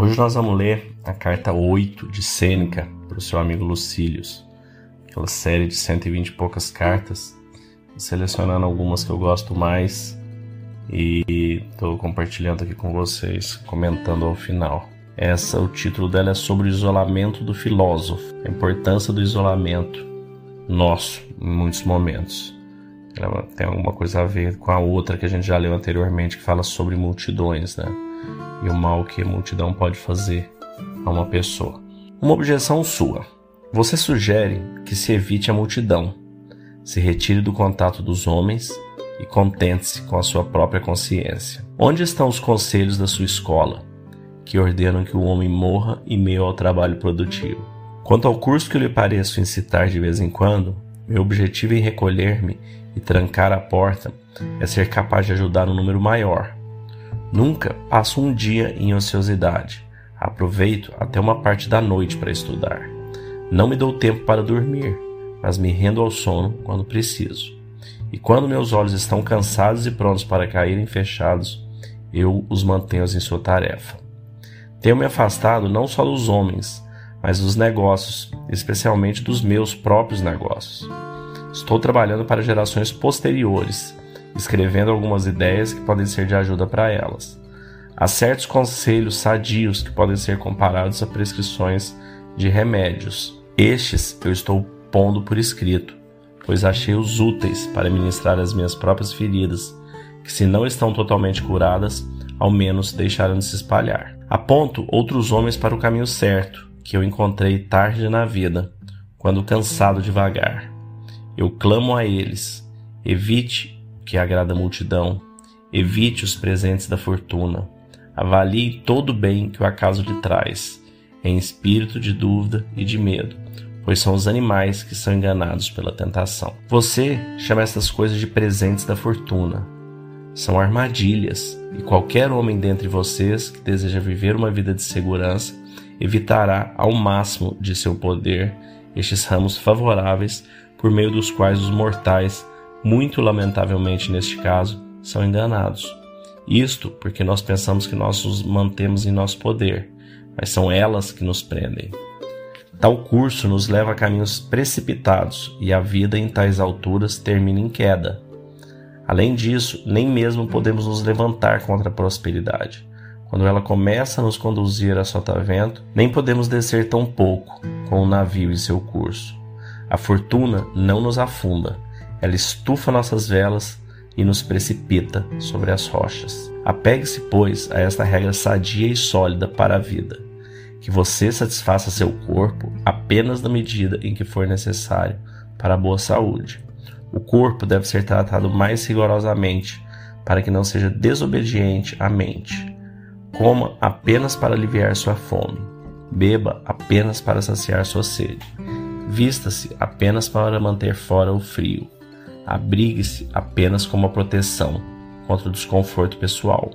Hoje nós vamos ler a carta 8 de Sêneca para o seu amigo Lucílius, aquela série de 120 e poucas cartas, selecionando algumas que eu gosto mais e estou compartilhando aqui com vocês, comentando ao final. Essa, o título dela é sobre o isolamento do filósofo, a importância do isolamento nosso em muitos momentos. Ela tem alguma coisa a ver com a outra que a gente já leu anteriormente, que fala sobre multidões, né? E o mal que a multidão pode fazer a uma pessoa. Uma objeção sua. Você sugere que se evite a multidão, se retire do contato dos homens e contente-se com a sua própria consciência. Onde estão os conselhos da sua escola, que ordenam que o homem morra em meio ao trabalho produtivo? Quanto ao curso que eu lhe pareço incitar de vez em quando, meu objetivo em recolher-me e trancar a porta é ser capaz de ajudar um número maior. Nunca passo um dia em ociosidade. Aproveito até uma parte da noite para estudar. Não me dou tempo para dormir, mas me rendo ao sono quando preciso. E quando meus olhos estão cansados e prontos para caírem fechados, eu os mantenho em sua tarefa. Tenho me afastado não só dos homens, mas dos negócios, especialmente dos meus próprios negócios. Estou trabalhando para gerações posteriores, escrevendo algumas ideias que podem ser de ajuda para elas. Há certos conselhos sadios que podem ser comparados a prescrições de remédios. Estes eu estou pondo por escrito, pois achei-os úteis para ministrar as minhas próprias feridas, que se não estão totalmente curadas, ao menos deixaram de se espalhar. Aponto outros homens para o caminho certo, que eu encontrei tarde na vida, quando cansado de vagar. Eu clamo a eles: evite que agrada a multidão, evite os presentes da fortuna, avalie todo o bem que o acaso lhe traz, em espírito de dúvida e de medo, pois são os animais que são enganados pela tentação. Você chama essas coisas de presentes da fortuna. São armadilhas, e qualquer homem dentre vocês que deseja viver uma vida de segurança evitará ao máximo de seu poder estes ramos favoráveis por meio dos quais os mortais, muito lamentavelmente neste caso, são enganados. Isto porque nós pensamos que nós os mantemos em nosso poder, mas são elas que nos prendem. Tal curso nos leva a caminhos precipitados e a vida em tais alturas termina em queda. Além disso, nem mesmo podemos nos levantar contra a prosperidade. Quando ela começa a nos conduzir a sotavento, nem podemos descer tão pouco com o navio em seu curso. A fortuna não nos afunda, ela estufa nossas velas e nos precipita sobre as rochas. Apegue-se, pois, a esta regra sadia e sólida para a vida: que você satisfaça seu corpo apenas na medida em que for necessário para a boa saúde. O corpo deve ser tratado mais rigorosamente para que não seja desobediente à mente. Coma apenas para aliviar sua fome. Beba apenas para saciar sua sede. Vista-se apenas para manter fora o frio. Abrigue-se apenas como uma proteção contra o desconforto pessoal.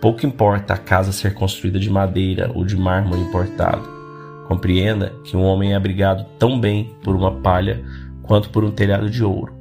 Pouco importa a casa ser construída de madeira ou de mármore importado. Compreenda que um homem é abrigado tão bem por uma palha quanto por um telhado de ouro.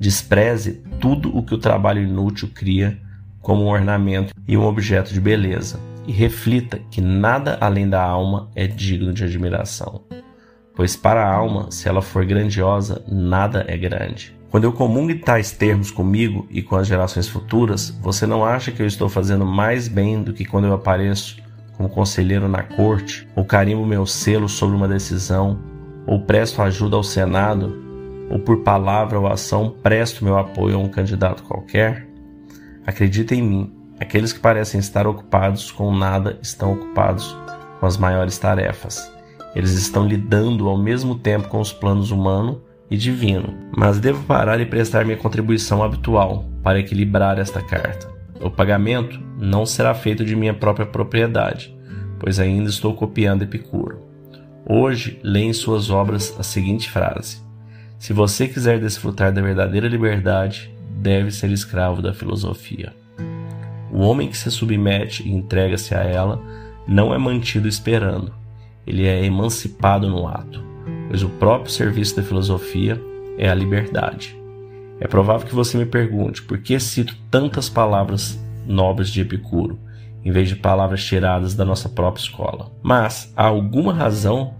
Despreze tudo o que o trabalho inútil cria como um ornamento e um objeto de beleza, e reflita que nada além da alma é digno de admiração. Pois para a alma, se ela for grandiosa, nada é grande. Quando eu comungo tais termos comigo e com as gerações futuras, você não acha que eu estou fazendo mais bem do que quando eu apareço como conselheiro na corte, ou carimbo meu selo sobre uma decisão, ou presto ajuda ao Senado, ou por palavra ou ação presto meu apoio a um candidato qualquer? Acredita em mim, aqueles que parecem estar ocupados com nada estão ocupados com as maiores tarefas. Eles estão lidando ao mesmo tempo com os planos humano e divino. Mas devo parar e prestar minha contribuição habitual para equilibrar esta carta. O pagamento não será feito de minha própria propriedade, pois ainda estou copiando Epicuro. Hoje, leia em suas obras a seguinte frase: Se você quiser desfrutar da verdadeira liberdade, deve ser escravo da filosofia. O homem que se submete e entrega-se a ela não é mantido esperando, ele é emancipado no ato, pois o próprio serviço da filosofia é a liberdade. É provável que você me pergunte por que cito tantas palavras nobres de Epicuro em vez de palavras tiradas da nossa própria escola. Mas há alguma razão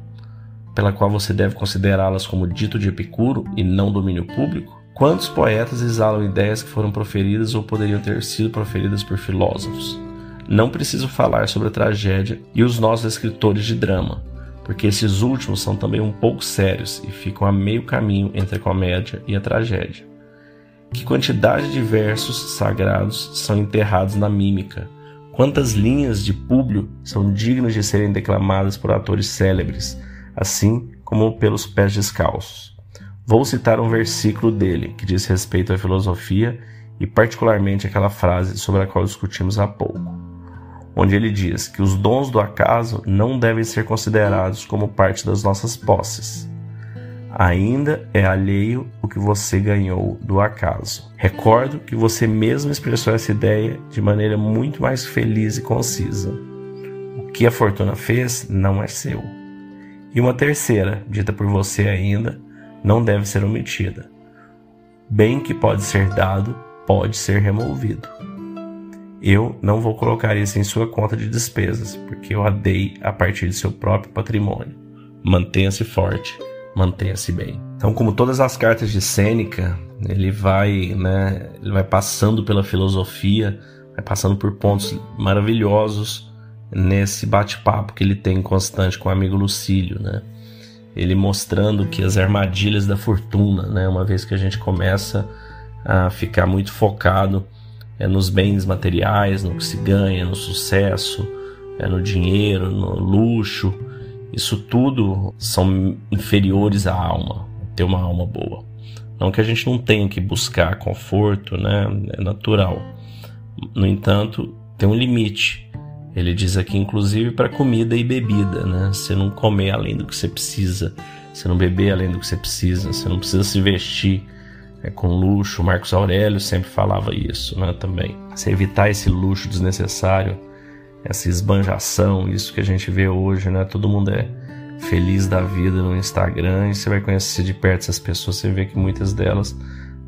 pela qual você deve considerá-las como dito de Epicuro e não domínio público? Quantos poetas exalam ideias que foram proferidas ou poderiam ter sido proferidas por filósofos? Não preciso falar sobre a tragédia e os nossos escritores de drama, porque esses últimos são também um pouco sérios e ficam a meio caminho entre a comédia e a tragédia. Que quantidade de versos sagrados são enterrados na mímica? Quantas linhas de Públio são dignas de serem declamadas por atores célebres, assim como pelos pés descalços? Vou citar um versículo dele que diz respeito à filosofia e, particularmente, aquela frase sobre a qual discutimos há pouco, onde ele diz que os dons do acaso não devem ser considerados como parte das nossas posses ainda é alheio o que você ganhou do acaso. Recordo que você mesmo expressou essa ideia de maneira muito mais feliz e concisa. O que a fortuna fez não é seu. E uma terceira, dita por você ainda, não deve ser omitida. Bem que pode ser dado, pode ser removido. Eu não vou colocar isso em sua conta de despesas, porque eu a dei a partir de seu próprio patrimônio. Mantenha-se forte mantenha-se bem. Então, como todas as cartas de Sêneca, ele vai, né, ele vai passando pela filosofia, vai passando por pontos maravilhosos nesse bate-papo que ele tem constante com o amigo Lucílio, né? Ele mostrando que as armadilhas da fortuna, né, uma vez que a gente começa a ficar muito focado é, nos bens materiais, no que se ganha, no sucesso, é, no dinheiro, no luxo, isso tudo são inferiores à alma, ter uma alma boa. Não que a gente não tenha que buscar conforto, né? É natural. No entanto, tem um limite. Ele diz aqui, inclusive, para comida e bebida, né? Você não comer além do que você precisa, você não beber além do que você precisa, você não precisa se vestir é, com luxo. Marcos Aurélio sempre falava isso, né? Também. Você evitar esse luxo desnecessário essa esbanjação, isso que a gente vê hoje, né? Todo mundo é feliz da vida no Instagram e você vai conhecer de perto essas pessoas, você vê que muitas delas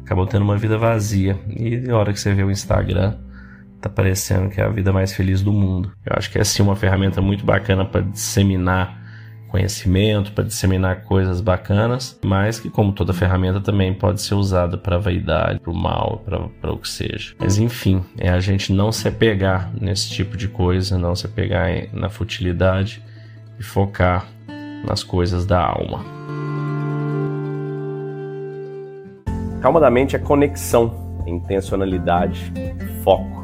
acabam tendo uma vida vazia. E na hora que você vê o Instagram, tá parecendo que é a vida mais feliz do mundo. Eu acho que é sim uma ferramenta muito bacana para disseminar conhecimento, para disseminar coisas bacanas, mas que, como toda ferramenta, também pode ser usada para vaidade, para o mal, para o que seja. Mas enfim, é a gente não se apegar nesse tipo de coisa, não se apegar na futilidade e focar nas coisas da alma. Calma da mente é conexão, intencionalidade, foco